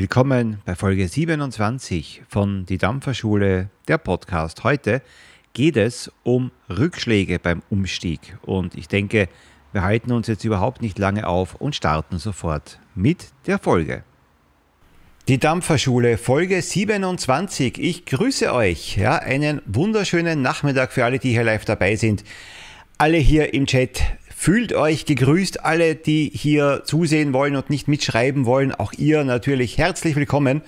Willkommen bei Folge 27 von Die Dampferschule, der Podcast. Heute geht es um Rückschläge beim Umstieg und ich denke, wir halten uns jetzt überhaupt nicht lange auf und starten sofort mit der Folge. Die Dampferschule, Folge 27. Ich grüße euch. Ja, einen wunderschönen Nachmittag für alle, die hier live dabei sind. Alle hier im Chat, fühlt euch gegrüßt. Alle, die hier zusehen wollen und nicht mitschreiben wollen, auch ihr natürlich herzlich willkommen.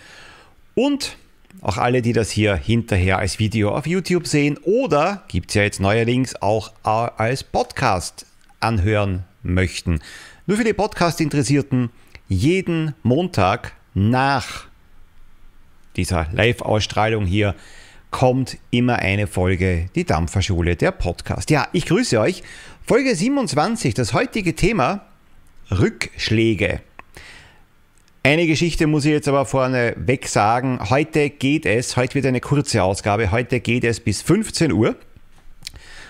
Und auch alle, die das hier hinterher als Video auf YouTube sehen oder gibt es ja jetzt neuerdings auch als Podcast anhören möchten. Nur für die Podcast-Interessierten, jeden Montag nach dieser Live-Ausstrahlung hier kommt immer eine Folge Die Dampferschule, der Podcast. Ja, ich grüße euch. Folge 27, das heutige Thema Rückschläge. Eine Geschichte muss ich jetzt aber vorne weg sagen. Heute geht es, heute wird eine kurze Ausgabe, heute geht es bis 15 Uhr.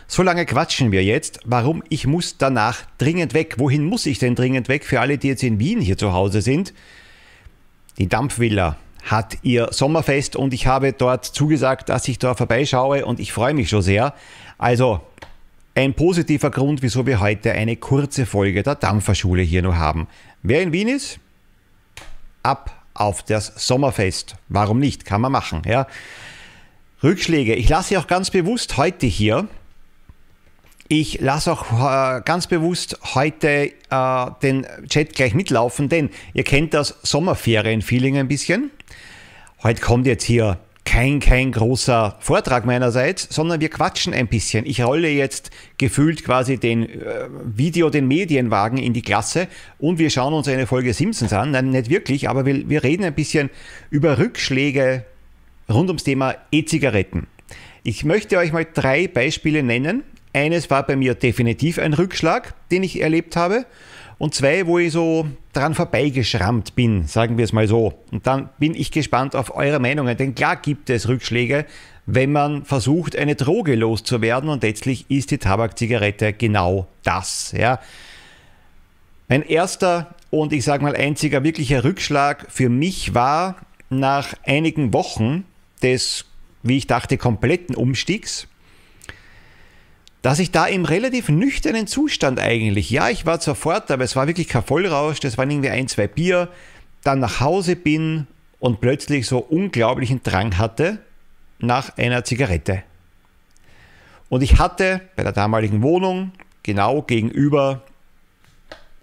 So lange quatschen wir jetzt. Warum? Ich muss danach dringend weg. Wohin muss ich denn dringend weg? Für alle, die jetzt in Wien hier zu Hause sind. Die Dampfvilla hat ihr Sommerfest und ich habe dort zugesagt, dass ich da vorbeischaue und ich freue mich schon sehr. Also ein positiver Grund, wieso wir heute eine kurze Folge der Dampferschule hier noch haben. Wer in Wien ist, ab auf das Sommerfest. Warum nicht? Kann man machen. Ja. Rückschläge. Ich lasse auch ganz bewusst heute hier. Ich lasse auch äh, ganz bewusst heute äh, den Chat gleich mitlaufen, denn ihr kennt das Sommerferien-Feeling ein bisschen. Heute kommt jetzt hier kein, kein großer Vortrag meinerseits, sondern wir quatschen ein bisschen. Ich rolle jetzt gefühlt quasi den äh, Video, den Medienwagen in die Klasse und wir schauen uns eine Folge Simpsons an. Nein, nicht wirklich, aber wir, wir reden ein bisschen über Rückschläge rund ums Thema E-Zigaretten. Ich möchte euch mal drei Beispiele nennen. Eines war bei mir definitiv ein Rückschlag, den ich erlebt habe und zwei, wo ich so dran vorbeigeschrammt bin, sagen wir es mal so. Und dann bin ich gespannt auf eure Meinungen, denn klar gibt es Rückschläge, wenn man versucht, eine Droge loszuwerden und letztlich ist die Tabakzigarette genau das. Ja. Mein erster und ich sage mal einziger wirklicher Rückschlag für mich war nach einigen Wochen des, wie ich dachte, kompletten Umstiegs dass ich da im relativ nüchternen Zustand eigentlich, ja, ich war sofort, aber es war wirklich kein Vollrausch, das waren irgendwie ein, zwei Bier, dann nach Hause bin und plötzlich so unglaublichen Drang hatte nach einer Zigarette. Und ich hatte bei der damaligen Wohnung genau gegenüber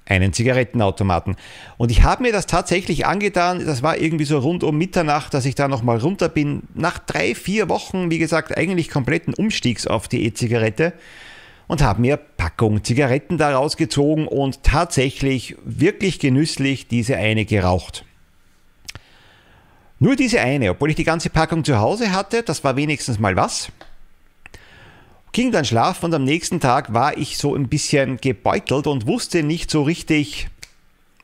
einen Zigarettenautomaten. Und ich habe mir das tatsächlich angetan. Das war irgendwie so rund um Mitternacht, dass ich da nochmal runter bin. Nach drei, vier Wochen, wie gesagt, eigentlich kompletten Umstiegs auf die E-Zigarette und habe mir Packung Zigaretten daraus gezogen und tatsächlich wirklich genüsslich diese eine geraucht. Nur diese eine, obwohl ich die ganze Packung zu Hause hatte, das war wenigstens mal was ging dann schlafen und am nächsten Tag war ich so ein bisschen gebeutelt und wusste nicht so richtig,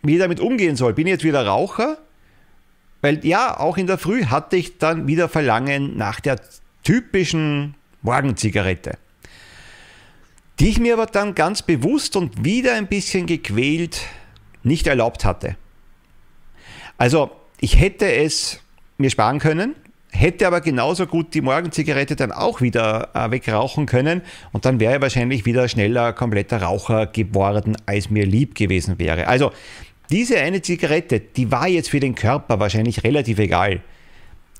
wie ich damit umgehen soll. Bin ich jetzt wieder Raucher? Weil ja, auch in der Früh hatte ich dann wieder Verlangen nach der typischen Morgenzigarette, die ich mir aber dann ganz bewusst und wieder ein bisschen gequält nicht erlaubt hatte. Also ich hätte es mir sparen können, hätte aber genauso gut die Morgenzigarette dann auch wieder äh, wegrauchen können und dann wäre er wahrscheinlich wieder schneller kompletter Raucher geworden, als mir lieb gewesen wäre. Also diese eine Zigarette, die war jetzt für den Körper wahrscheinlich relativ egal.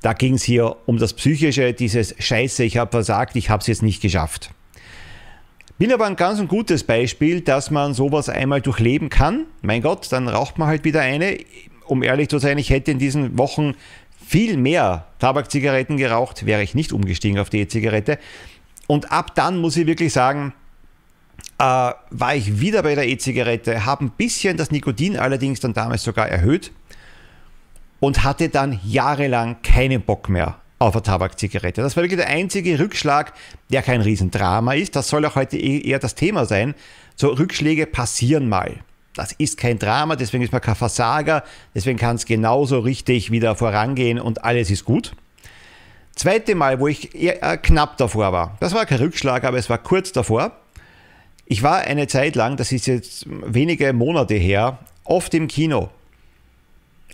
Da ging es hier um das Psychische, dieses Scheiße, ich habe versagt, ich habe es jetzt nicht geschafft. Bin aber ein ganz gutes Beispiel, dass man sowas einmal durchleben kann. Mein Gott, dann raucht man halt wieder eine. Um ehrlich zu sein, ich hätte in diesen Wochen viel mehr Tabakzigaretten geraucht, wäre ich nicht umgestiegen auf die E-Zigarette. Und ab dann muss ich wirklich sagen, äh, war ich wieder bei der E-Zigarette, habe ein bisschen das Nikotin allerdings dann damals sogar erhöht und hatte dann jahrelang keinen Bock mehr auf eine Tabakzigarette. Das war wirklich der einzige Rückschlag, der kein Riesendrama ist. Das soll auch heute eher das Thema sein. So Rückschläge passieren mal. Das ist kein Drama, deswegen ist man kein Versager, deswegen kann es genauso richtig wieder vorangehen und alles ist gut. Zweite Mal, wo ich eher knapp davor war, das war kein Rückschlag, aber es war kurz davor. Ich war eine Zeit lang, das ist jetzt wenige Monate her, oft im Kino.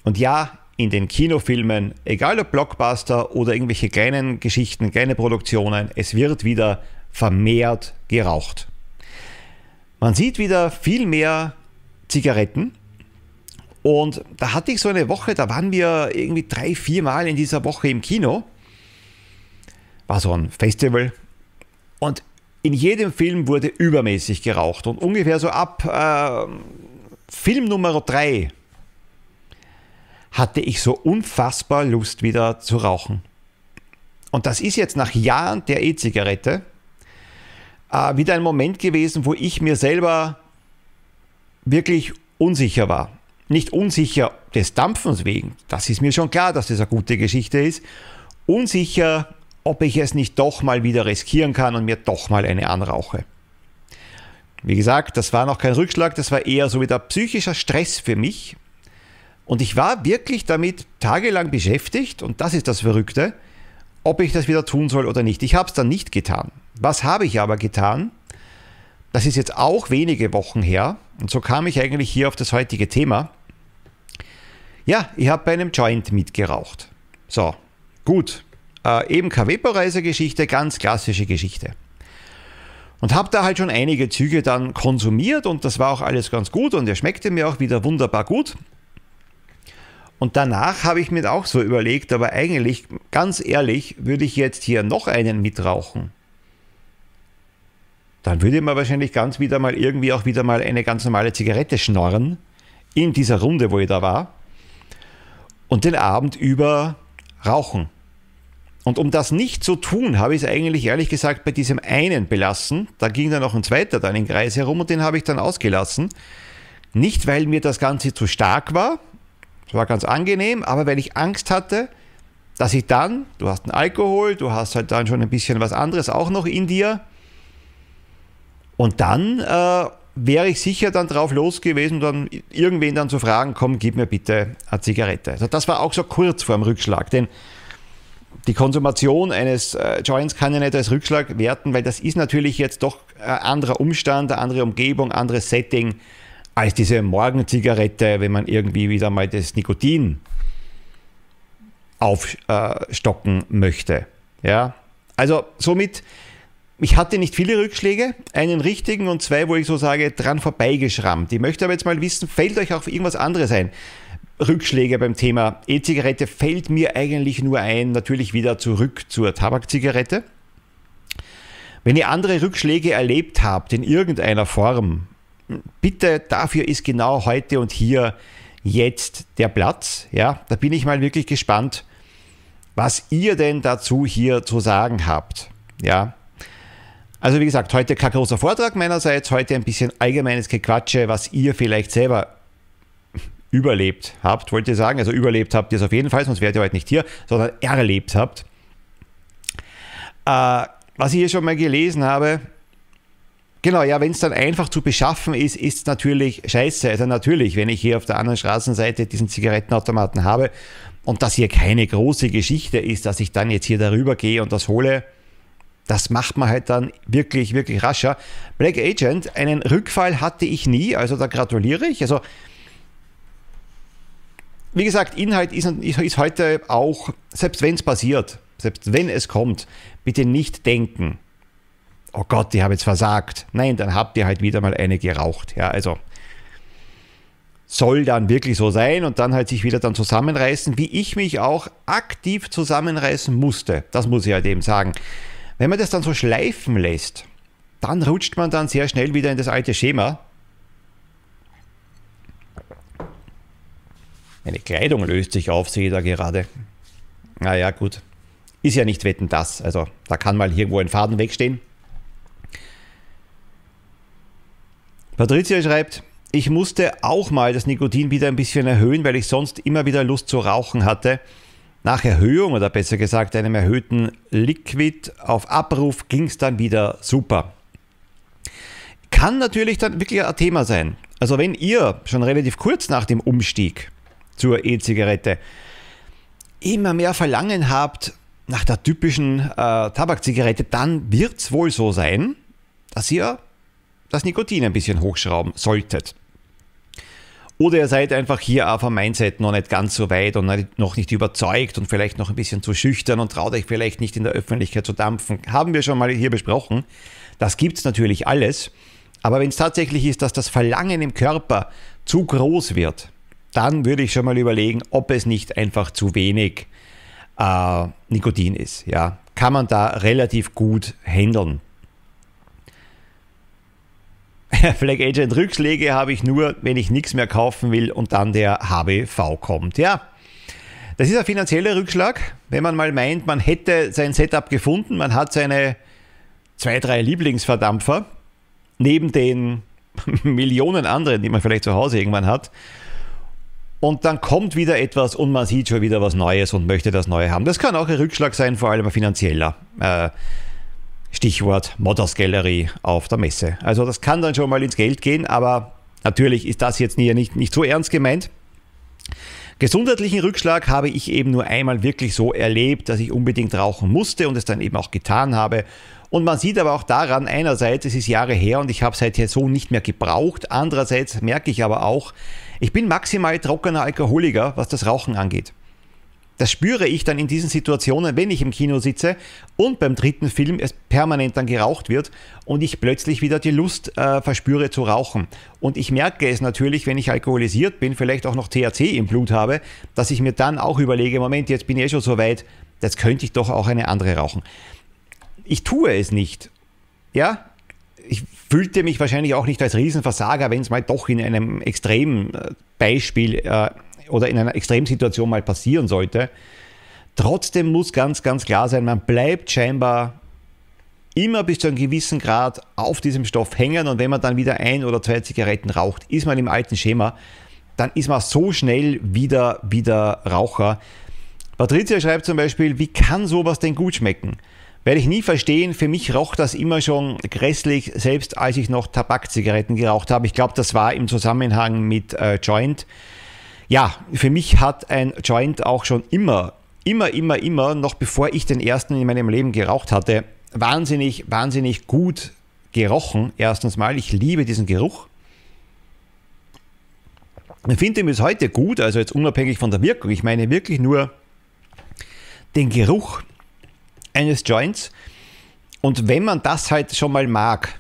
Und ja, in den Kinofilmen, egal ob Blockbuster oder irgendwelche kleinen Geschichten, kleine Produktionen, es wird wieder vermehrt geraucht. Man sieht wieder viel mehr Zigaretten. Und da hatte ich so eine Woche, da waren wir irgendwie drei, vier Mal in dieser Woche im Kino. War so ein Festival. Und in jedem Film wurde übermäßig geraucht. Und ungefähr so ab äh, Film Nummer drei hatte ich so unfassbar Lust wieder zu rauchen. Und das ist jetzt nach Jahren der E-Zigarette äh, wieder ein Moment gewesen, wo ich mir selber wirklich unsicher war. Nicht unsicher des Dampfens wegen, das ist mir schon klar, dass das eine gute Geschichte ist. Unsicher, ob ich es nicht doch mal wieder riskieren kann und mir doch mal eine anrauche. Wie gesagt, das war noch kein Rückschlag, das war eher so wieder psychischer Stress für mich. Und ich war wirklich damit tagelang beschäftigt, und das ist das Verrückte, ob ich das wieder tun soll oder nicht. Ich habe es dann nicht getan. Was habe ich aber getan? Das ist jetzt auch wenige Wochen her, und so kam ich eigentlich hier auf das heutige Thema. Ja, ich habe bei einem Joint mitgeraucht. So, gut. Äh, eben keine Vaporizer-Geschichte, ganz klassische Geschichte. Und habe da halt schon einige Züge dann konsumiert und das war auch alles ganz gut und er schmeckte mir auch wieder wunderbar gut. Und danach habe ich mir auch so überlegt, aber eigentlich, ganz ehrlich, würde ich jetzt hier noch einen mitrauchen. Dann würde man wahrscheinlich ganz wieder mal irgendwie auch wieder mal eine ganz normale Zigarette schnorren in dieser Runde, wo ich da war. Und den Abend über rauchen. Und um das nicht zu tun, habe ich es eigentlich ehrlich gesagt bei diesem einen belassen. Da ging dann noch ein zweiter dann im Kreis herum und den habe ich dann ausgelassen. Nicht, weil mir das Ganze zu stark war, das war ganz angenehm, aber weil ich Angst hatte, dass ich dann, du hast einen Alkohol, du hast halt dann schon ein bisschen was anderes auch noch in dir. Und dann äh, wäre ich sicher dann drauf los gewesen, dann irgendwen dann zu fragen, komm, gib mir bitte eine Zigarette. Also das war auch so kurz vor dem Rückschlag, denn die Konsumation eines äh, Joints kann ja nicht als Rückschlag werten, weil das ist natürlich jetzt doch ein anderer Umstand, eine andere Umgebung, anderes Setting als diese Morgenzigarette, wenn man irgendwie wieder mal das Nikotin aufstocken möchte. Ja, also somit, ich hatte nicht viele Rückschläge, einen richtigen und zwei, wo ich so sage, dran vorbeigeschrammt. Ich möchte aber jetzt mal wissen, fällt euch auch irgendwas anderes ein? Rückschläge beim Thema E-Zigarette fällt mir eigentlich nur ein, natürlich wieder zurück zur Tabakzigarette. Wenn ihr andere Rückschläge erlebt habt in irgendeiner Form, bitte, dafür ist genau heute und hier jetzt der Platz. Ja, da bin ich mal wirklich gespannt, was ihr denn dazu hier zu sagen habt. Ja, also wie gesagt, heute kein großer Vortrag meinerseits, heute ein bisschen allgemeines Gequatsche, was ihr vielleicht selber überlebt habt, wollte ich sagen. Also überlebt habt ihr es auf jeden Fall, sonst wärt ihr heute nicht hier, sondern erlebt habt. Äh, was ich hier schon mal gelesen habe, Genau, ja, wenn es dann einfach zu beschaffen ist, ist es natürlich scheiße. Also natürlich, wenn ich hier auf der anderen Straßenseite diesen Zigarettenautomaten habe und das hier keine große Geschichte ist, dass ich dann jetzt hier darüber gehe und das hole, das macht man halt dann wirklich, wirklich rascher. Black Agent, einen Rückfall hatte ich nie, also da gratuliere ich. Also, wie gesagt, Inhalt ist, ist heute auch, selbst wenn es passiert, selbst wenn es kommt, bitte nicht denken, oh Gott, ich habe jetzt versagt. Nein, dann habt ihr halt wieder mal eine geraucht. Ja, also soll dann wirklich so sein und dann halt sich wieder dann zusammenreißen, wie ich mich auch aktiv zusammenreißen musste. Das muss ich halt eben sagen. Wenn man das dann so schleifen lässt, dann rutscht man dann sehr schnell wieder in das alte Schema. Meine Kleidung löst sich auf, sehe ich da gerade. Naja, gut. Ist ja nicht wetten das. Also da kann mal irgendwo ein Faden wegstehen. Patricia schreibt, ich musste auch mal das Nikotin wieder ein bisschen erhöhen, weil ich sonst immer wieder Lust zu rauchen hatte. Nach Erhöhung oder besser gesagt einem erhöhten Liquid auf Abruf ging es dann wieder super. Kann natürlich dann wirklich ein Thema sein. Also wenn ihr schon relativ kurz nach dem Umstieg zur E-Zigarette immer mehr Verlangen habt nach der typischen äh, Tabakzigarette, dann wird es wohl so sein, dass ihr das Nikotin ein bisschen hochschrauben solltet. Oder ihr seid einfach hier auf dem Mindset noch nicht ganz so weit und noch nicht überzeugt und vielleicht noch ein bisschen zu schüchtern und traut euch vielleicht nicht in der Öffentlichkeit zu dampfen. Haben wir schon mal hier besprochen. Das gibt es natürlich alles. Aber wenn es tatsächlich ist, dass das Verlangen im Körper zu groß wird, dann würde ich schon mal überlegen, ob es nicht einfach zu wenig äh, Nikotin ist. Ja, kann man da relativ gut handeln. Flag Agent Rückschläge habe ich nur, wenn ich nichts mehr kaufen will und dann der HBV kommt. Ja, das ist ein finanzieller Rückschlag, wenn man mal meint, man hätte sein Setup gefunden, man hat seine zwei, drei Lieblingsverdampfer neben den Millionen anderen, die man vielleicht zu Hause irgendwann hat. Und dann kommt wieder etwas und man sieht schon wieder was Neues und möchte das Neue haben. Das kann auch ein Rückschlag sein, vor allem ein finanzieller. Äh, Stichwort Modders Gallery auf der Messe. Also das kann dann schon mal ins Geld gehen, aber natürlich ist das jetzt nicht, nicht so ernst gemeint. Gesundheitlichen Rückschlag habe ich eben nur einmal wirklich so erlebt, dass ich unbedingt rauchen musste und es dann eben auch getan habe. Und man sieht aber auch daran, einerseits, es ist Jahre her und ich habe seither so nicht mehr gebraucht. Andererseits merke ich aber auch, ich bin maximal trockener Alkoholiker, was das Rauchen angeht. Das spüre ich dann in diesen Situationen, wenn ich im Kino sitze und beim dritten Film es permanent dann geraucht wird und ich plötzlich wieder die Lust äh, verspüre zu rauchen. Und ich merke es natürlich, wenn ich alkoholisiert bin, vielleicht auch noch THC im Blut habe, dass ich mir dann auch überlege, Moment, jetzt bin ich eh schon so weit, jetzt könnte ich doch auch eine andere rauchen. Ich tue es nicht. Ja, ich fühlte mich wahrscheinlich auch nicht als Riesenversager, wenn es mal doch in einem extremen äh, Beispiel äh, oder in einer Extremsituation mal passieren sollte. Trotzdem muss ganz, ganz klar sein, man bleibt scheinbar immer bis zu einem gewissen Grad auf diesem Stoff hängen und wenn man dann wieder ein oder zwei Zigaretten raucht, ist man im alten Schema, dann ist man so schnell wieder, wieder Raucher. Patricia schreibt zum Beispiel, wie kann sowas denn gut schmecken? Werde ich nie verstehen, für mich roch das immer schon grässlich, selbst als ich noch Tabakzigaretten geraucht habe. Ich glaube, das war im Zusammenhang mit äh, Joint ja, für mich hat ein Joint auch schon immer, immer, immer, immer, noch bevor ich den ersten in meinem Leben geraucht hatte, wahnsinnig, wahnsinnig gut gerochen. Erstens mal, ich liebe diesen Geruch. Ich finde ihn bis heute gut, also jetzt unabhängig von der Wirkung. Ich meine wirklich nur den Geruch eines Joints. Und wenn man das halt schon mal mag,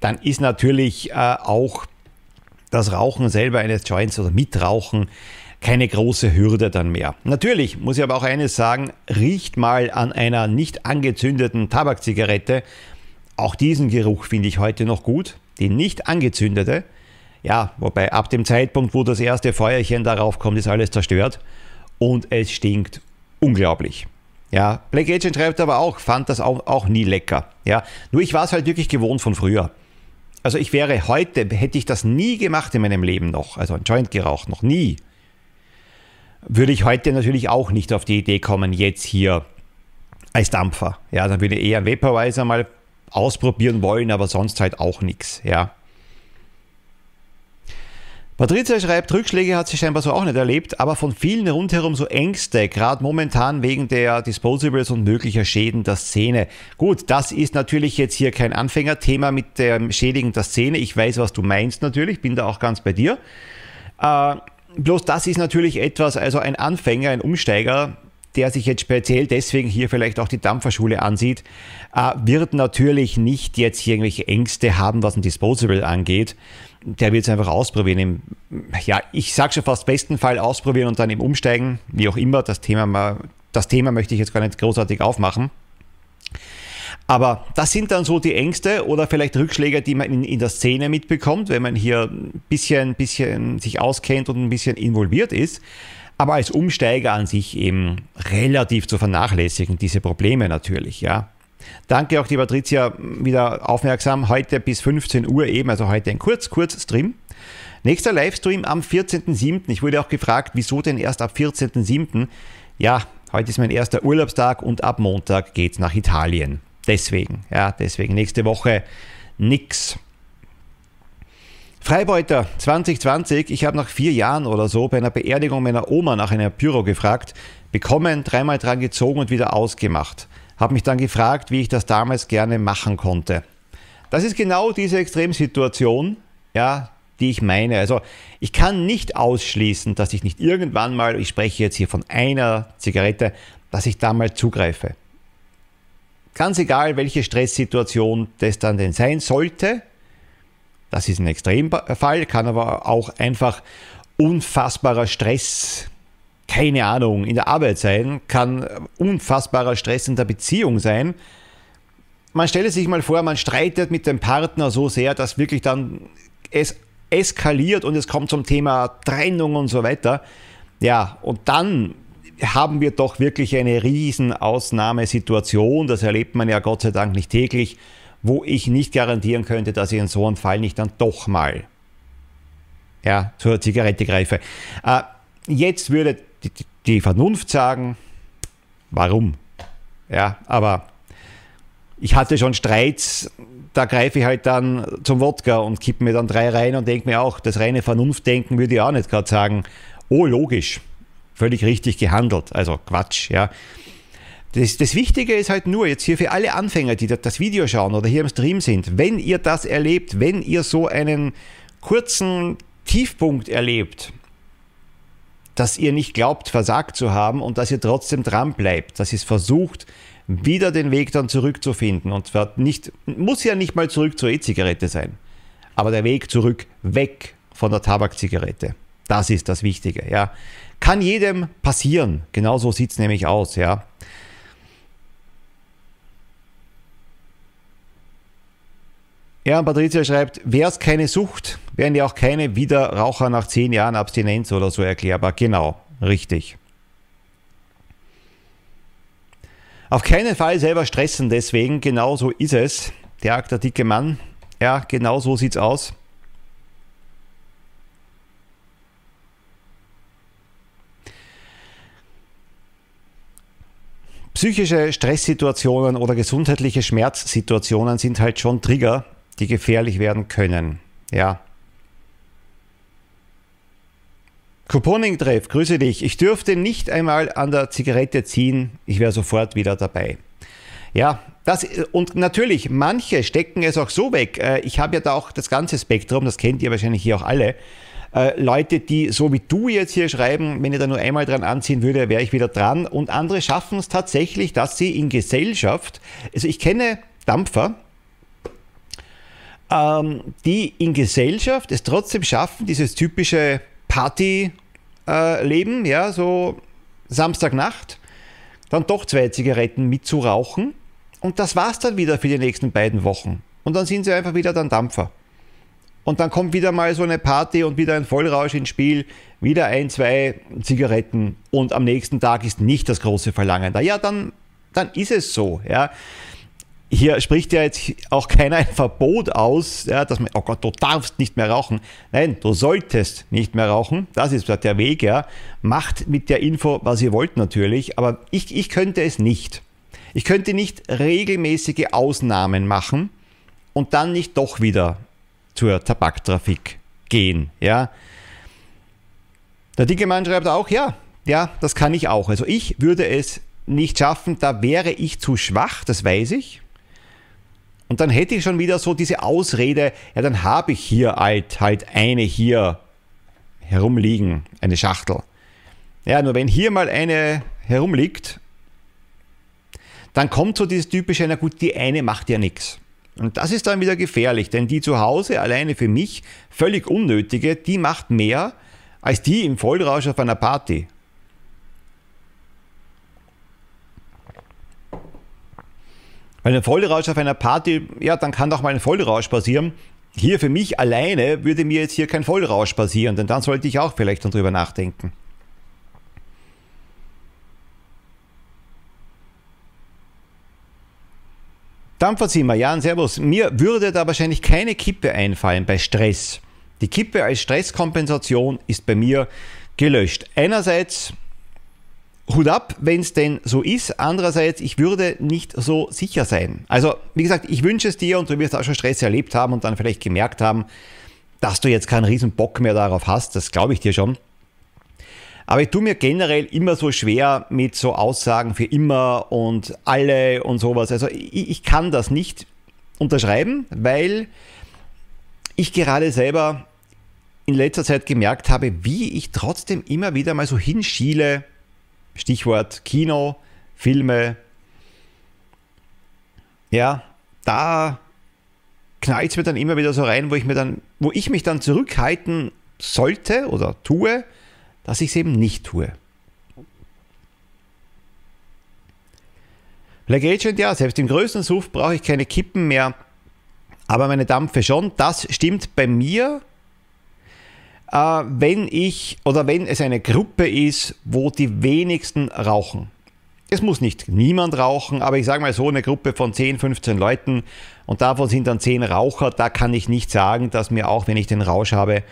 dann ist natürlich äh, auch das Rauchen selber eines Joints oder Mitrauchen keine große Hürde dann mehr. Natürlich muss ich aber auch eines sagen, riecht mal an einer nicht angezündeten Tabakzigarette. Auch diesen Geruch finde ich heute noch gut. Die nicht angezündete, ja, wobei ab dem Zeitpunkt, wo das erste Feuerchen darauf kommt, ist alles zerstört und es stinkt unglaublich. Ja, Black Agent schreibt aber auch, fand das auch, auch nie lecker. Ja, nur ich war es halt wirklich gewohnt von früher. Also ich wäre heute, hätte ich das nie gemacht in meinem Leben noch, also ein Joint geraucht, noch nie, würde ich heute natürlich auch nicht auf die Idee kommen, jetzt hier als Dampfer. Ja, dann würde ich eher einen Vaporizer mal ausprobieren wollen, aber sonst halt auch nichts. Ja. Patricia schreibt, Rückschläge hat sie scheinbar so auch nicht erlebt, aber von vielen rundherum so Ängste, gerade momentan wegen der Disposables und möglicher Schäden der Szene. Gut, das ist natürlich jetzt hier kein Anfängerthema mit dem Schädigen der Szene. Ich weiß, was du meinst natürlich, bin da auch ganz bei dir. Äh, bloß das ist natürlich etwas, also ein Anfänger, ein Umsteiger, der sich jetzt speziell deswegen hier vielleicht auch die Dampferschule ansieht, äh, wird natürlich nicht jetzt hier irgendwelche Ängste haben, was ein Disposable angeht der wird es einfach ausprobieren. Im, ja, ich sage schon fast besten Fall ausprobieren und dann im Umsteigen, wie auch immer. Das Thema, mal, das Thema möchte ich jetzt gar nicht großartig aufmachen. Aber das sind dann so die Ängste oder vielleicht Rückschläge, die man in, in der Szene mitbekommt, wenn man hier ein bisschen, bisschen sich auskennt und ein bisschen involviert ist. Aber als Umsteiger an sich eben relativ zu vernachlässigen, diese Probleme natürlich, ja. Danke auch die Patricia wieder aufmerksam. Heute bis 15 Uhr eben, also heute ein kurz, kurz Stream. Nächster Livestream am 14.07. Ich wurde auch gefragt, wieso denn erst ab 14.07. Ja, heute ist mein erster Urlaubstag und ab Montag geht's nach Italien. Deswegen, ja, deswegen nächste Woche nix. Freibeuter 2020, ich habe nach vier Jahren oder so bei einer Beerdigung meiner Oma nach einer Büro gefragt, bekommen, dreimal dran gezogen und wieder ausgemacht habe mich dann gefragt, wie ich das damals gerne machen konnte. Das ist genau diese Extremsituation, ja, die ich meine. Also ich kann nicht ausschließen, dass ich nicht irgendwann mal, ich spreche jetzt hier von einer Zigarette, dass ich da mal zugreife. Ganz egal, welche Stresssituation das dann denn sein sollte. Das ist ein Extremfall, kann aber auch einfach unfassbarer Stress, keine Ahnung, in der Arbeit sein, kann unfassbarer Stress in der Beziehung sein. Man stelle sich mal vor, man streitet mit dem Partner so sehr, dass wirklich dann es eskaliert und es kommt zum Thema Trennung und so weiter. Ja, und dann haben wir doch wirklich eine riesen Ausnahmesituation. Das erlebt man ja Gott sei Dank nicht täglich, wo ich nicht garantieren könnte, dass ich in so einem Fall nicht dann doch mal ja, zur Zigarette greife. Äh, jetzt würde die, die Vernunft sagen, warum? Ja, aber ich hatte schon Streits, da greife ich halt dann zum Wodka und kippe mir dann drei rein und denke mir auch, das reine Vernunftdenken würde ich auch nicht gerade sagen, oh logisch, völlig richtig gehandelt. Also Quatsch, ja. Das, das, Wichtige ist halt nur, jetzt hier für alle Anfänger, die das Video schauen oder hier im Stream sind, wenn ihr das erlebt, wenn ihr so einen kurzen Tiefpunkt erlebt, dass ihr nicht glaubt, versagt zu haben und dass ihr trotzdem dran bleibt, dass ihr es versucht, wieder den Weg dann zurückzufinden. Und zwar nicht, muss ja nicht mal zurück zur E-Zigarette sein, aber der Weg zurück weg von der Tabakzigarette. Das ist das Wichtige, ja. Kann jedem passieren. Genauso sieht es nämlich aus, ja. Ja, und Patricia schreibt, wäre es keine Sucht, wären ja auch keine Wiederraucher nach zehn Jahren Abstinenz oder so erklärbar. Genau, richtig. Auf keinen Fall selber stressen, deswegen, genau so ist es. Der der dicke Mann, ja, genau so sieht's aus. Psychische Stresssituationen oder gesundheitliche Schmerzsituationen sind halt schon Trigger, die gefährlich werden können. Ja. Couponing-Treff, grüße dich. Ich dürfte nicht einmal an der Zigarette ziehen. Ich wäre sofort wieder dabei. Ja, das, und natürlich, manche stecken es auch so weg. Äh, ich habe ja da auch das ganze Spektrum, das kennt ihr wahrscheinlich hier auch alle. Äh, Leute, die so wie du jetzt hier schreiben, wenn ich da nur einmal dran anziehen würde, wäre ich wieder dran. Und andere schaffen es tatsächlich, dass sie in Gesellschaft, also ich kenne Dampfer, ähm, die in Gesellschaft es trotzdem schaffen, dieses typische Partyleben, äh, ja, so Samstagnacht, dann doch zwei Zigaretten mitzurauchen und das war's dann wieder für die nächsten beiden Wochen. Und dann sind sie einfach wieder dann Dampfer. Und dann kommt wieder mal so eine Party und wieder ein Vollrausch ins Spiel, wieder ein, zwei Zigaretten und am nächsten Tag ist nicht das große Verlangen da. Ja, dann, dann ist es so. Ja hier spricht ja jetzt auch keiner ein Verbot aus, ja, dass man, oh Gott, du darfst nicht mehr rauchen. Nein, du solltest nicht mehr rauchen. Das ist der Weg, ja. Macht mit der Info, was ihr wollt natürlich, aber ich, ich könnte es nicht. Ich könnte nicht regelmäßige Ausnahmen machen und dann nicht doch wieder zur Tabaktrafik gehen, ja. Der dicke Mann schreibt auch, ja, ja, das kann ich auch. Also ich würde es nicht schaffen, da wäre ich zu schwach, das weiß ich. Und dann hätte ich schon wieder so diese Ausrede, ja, dann habe ich hier halt, halt eine hier herumliegen, eine Schachtel. Ja, nur wenn hier mal eine herumliegt, dann kommt so dieses typische, na gut, die eine macht ja nichts. Und das ist dann wieder gefährlich, denn die zu Hause alleine für mich völlig unnötige, die macht mehr als die im Vollrausch auf einer Party. Weil ein Vollrausch auf einer Party, ja, dann kann doch mal ein Vollrausch passieren. Hier für mich alleine würde mir jetzt hier kein Vollrausch passieren, denn dann sollte ich auch vielleicht darüber nachdenken. Dampferzimmer, Jan, Servus. Mir würde da wahrscheinlich keine Kippe einfallen bei Stress. Die Kippe als Stresskompensation ist bei mir gelöscht. Einerseits Hut ab, wenn es denn so ist. Andererseits, ich würde nicht so sicher sein. Also, wie gesagt, ich wünsche es dir und du wirst auch schon Stress erlebt haben und dann vielleicht gemerkt haben, dass du jetzt keinen riesen Bock mehr darauf hast. Das glaube ich dir schon. Aber ich tue mir generell immer so schwer mit so Aussagen für immer und alle und sowas. Also ich, ich kann das nicht unterschreiben, weil ich gerade selber in letzter Zeit gemerkt habe, wie ich trotzdem immer wieder mal so hinschiele, Stichwort Kino, Filme, ja, da knallt es mir dann immer wieder so rein, wo ich mir dann, wo ich mich dann zurückhalten sollte oder tue, dass ich es eben nicht tue. Black Agent, ja, selbst im größten Suff brauche ich keine Kippen mehr, aber meine Dampfe schon. Das stimmt bei mir, wenn ich oder wenn es eine Gruppe ist, wo die wenigsten rauchen. Es muss nicht niemand rauchen, aber ich sage mal so, eine Gruppe von 10, 15 Leuten und davon sind dann 10 Raucher, da kann ich nicht sagen, dass mir auch, wenn ich den Rausch habe,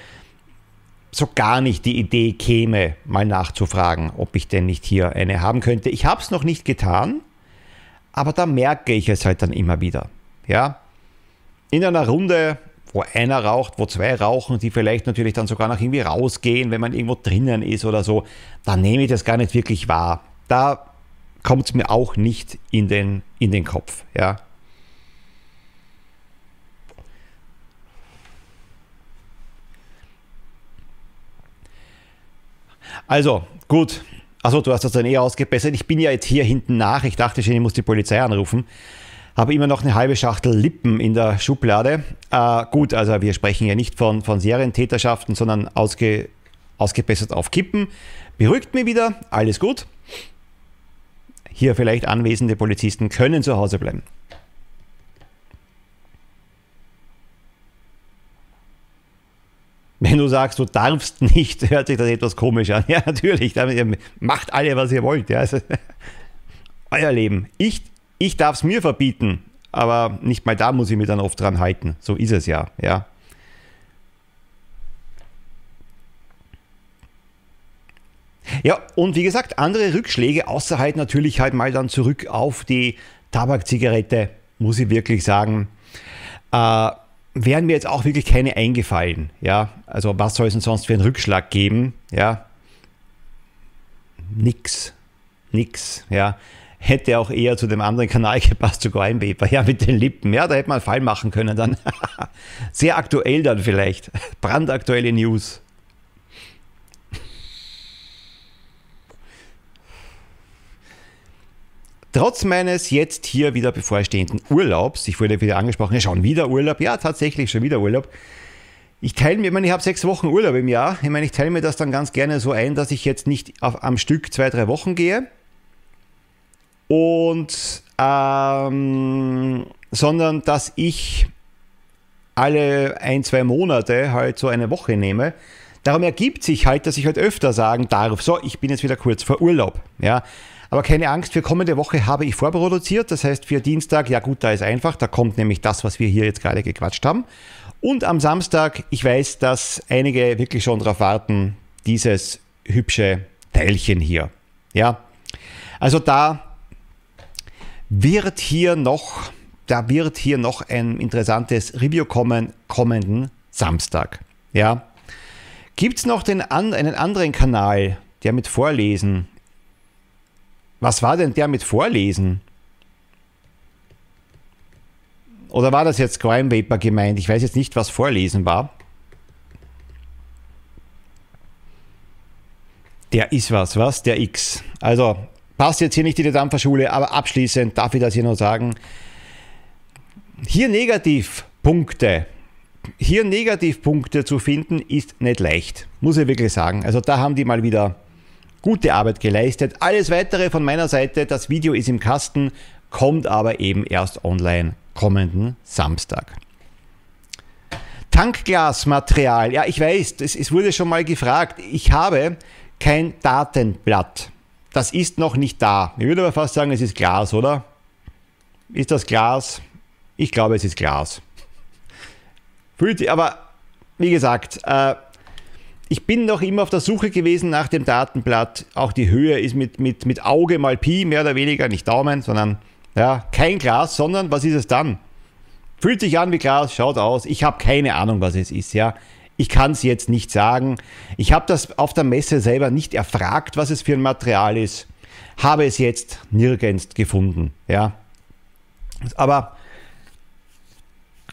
so gar nicht die Idee käme, mal nachzufragen, ob ich denn nicht hier eine haben könnte. Ich habe es noch nicht getan, aber da merke ich es halt dann immer wieder. Ja, in einer Runde, wo einer raucht, wo zwei rauchen, die vielleicht natürlich dann sogar noch irgendwie rausgehen, wenn man irgendwo drinnen ist oder so, da nehme ich das gar nicht wirklich wahr. Da kommt es mir auch nicht in den, in den Kopf. Ja. Also, gut. Achso, du hast das dann eher ausgebessert. Ich bin ja jetzt hier hinten nach. Ich dachte schon, ich muss die Polizei anrufen. Habe immer noch eine halbe Schachtel Lippen in der Schublade. Äh, gut, also wir sprechen ja nicht von, von Serientäterschaften, sondern ausge, ausgebessert auf Kippen. Beruhigt mir wieder, alles gut hier vielleicht anwesende Polizisten können zu Hause bleiben. Wenn du sagst, du darfst nicht, hört sich das etwas komisch an. Ja, natürlich, damit, macht alle, was ihr wollt. Ja. Also, euer Leben. Ich, ich darf es mir verbieten, aber nicht mal da muss ich mich dann oft dran halten. So ist es ja. ja. Ja, und wie gesagt, andere Rückschläge, außer halt natürlich halt mal dann zurück auf die Tabakzigarette, muss ich wirklich sagen, äh, wären mir jetzt auch wirklich keine eingefallen. Ja, also was soll es denn sonst für einen Rückschlag geben? Ja, nix, nix, ja. Hätte auch eher zu dem anderen Kanal gepasst, zu Grime Paper, ja, mit den Lippen. Ja, da hätte man einen Fall machen können dann. Sehr aktuell dann vielleicht. Brandaktuelle News. Trotz meines jetzt hier wieder bevorstehenden Urlaubs, ich wurde wieder angesprochen, ja schon wieder Urlaub, ja tatsächlich schon wieder Urlaub. Ich teile mir, ich meine, ich habe sechs Wochen Urlaub im Jahr. Ich meine, ich teile mir das dann ganz gerne so ein, dass ich jetzt nicht auf, am Stück zwei, drei Wochen gehe. Und ähm, sondern dass ich alle ein, zwei Monate halt so eine Woche nehme. Darum ergibt sich halt, dass ich halt öfter sagen darf, so, ich bin jetzt wieder kurz vor Urlaub. Ja, aber keine Angst, für kommende Woche habe ich vorproduziert. Das heißt, für Dienstag, ja gut, da ist einfach. Da kommt nämlich das, was wir hier jetzt gerade gequatscht haben. Und am Samstag, ich weiß, dass einige wirklich schon darauf warten, dieses hübsche Teilchen hier. Ja, also da wird hier noch, da wird hier noch ein interessantes Review kommen kommenden Samstag. Ja, gibt es noch den, einen anderen Kanal, der mit Vorlesen was war denn der mit Vorlesen? Oder war das jetzt Crime Paper gemeint? Ich weiß jetzt nicht, was Vorlesen war. Der ist was, was? Der X. Also passt jetzt hier nicht in die Dampferschule, aber abschließend darf ich das hier noch sagen. Hier Negativpunkte. Hier Negativpunkte zu finden, ist nicht leicht. Muss ich wirklich sagen. Also da haben die mal wieder gute Arbeit geleistet. Alles weitere von meiner Seite, das Video ist im Kasten, kommt aber eben erst online kommenden Samstag. Tankglasmaterial. Ja, ich weiß, es, es wurde schon mal gefragt. Ich habe kein Datenblatt. Das ist noch nicht da. Ich würde aber fast sagen, es ist Glas, oder? Ist das Glas? Ich glaube, es ist Glas. Fühlt sich, aber wie gesagt, äh, ich bin noch immer auf der Suche gewesen nach dem Datenblatt. Auch die Höhe ist mit, mit, mit Auge mal Pi, mehr oder weniger, nicht Daumen, sondern ja, kein Glas, sondern was ist es dann? Fühlt sich an wie Glas, schaut aus. Ich habe keine Ahnung, was es ist, ja. Ich kann es jetzt nicht sagen. Ich habe das auf der Messe selber nicht erfragt, was es für ein Material ist. Habe es jetzt nirgends gefunden, ja. Aber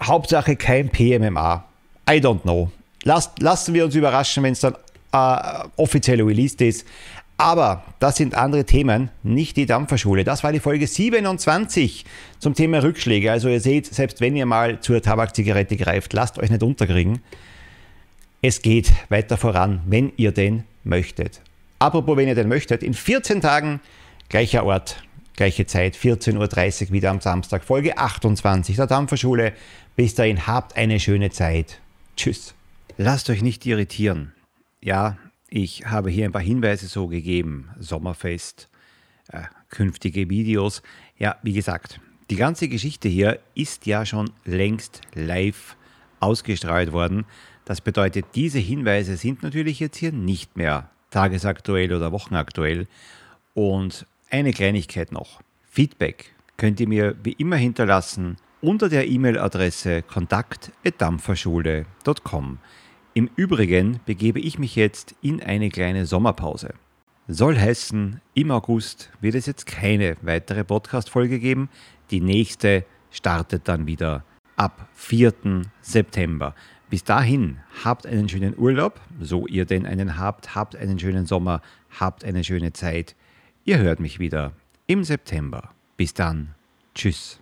Hauptsache kein PMMA. I don't know. lasst, lassen wir uns überraschen, wenn es dann äh, offiziell released ist. Aber das sind andere Themen, nicht die Dampferschule. Das war die Folge 27 zum Thema Rückschläge. Also ihr seht, selbst wenn ihr mal zur Tabakzigarette greift, lasst euch nicht unterkriegen. Es geht weiter voran, wenn ihr denn möchtet. Apropos, wenn ihr denn möchtet, in 14 Tagen, gleicher Ort, gleiche Zeit, 14.30 Uhr wieder am Samstag, Folge 28 der Dampferschule. Bis dahin, habt eine schöne Zeit. Tschüss. Lasst euch nicht irritieren. Ja, ich habe hier ein paar Hinweise so gegeben. Sommerfest, äh, künftige Videos. Ja, wie gesagt, die ganze Geschichte hier ist ja schon längst live ausgestrahlt worden. Das bedeutet, diese Hinweise sind natürlich jetzt hier nicht mehr tagesaktuell oder wochenaktuell. Und eine Kleinigkeit noch. Feedback könnt ihr mir wie immer hinterlassen unter der E-Mail-Adresse kontakt.dampferschule.com. Im Übrigen begebe ich mich jetzt in eine kleine Sommerpause. Soll heißen, im August wird es jetzt keine weitere Podcast-Folge geben. Die nächste startet dann wieder ab 4. September. Bis dahin habt einen schönen Urlaub, so ihr denn einen habt, habt einen schönen Sommer, habt eine schöne Zeit. Ihr hört mich wieder im September. Bis dann. Tschüss.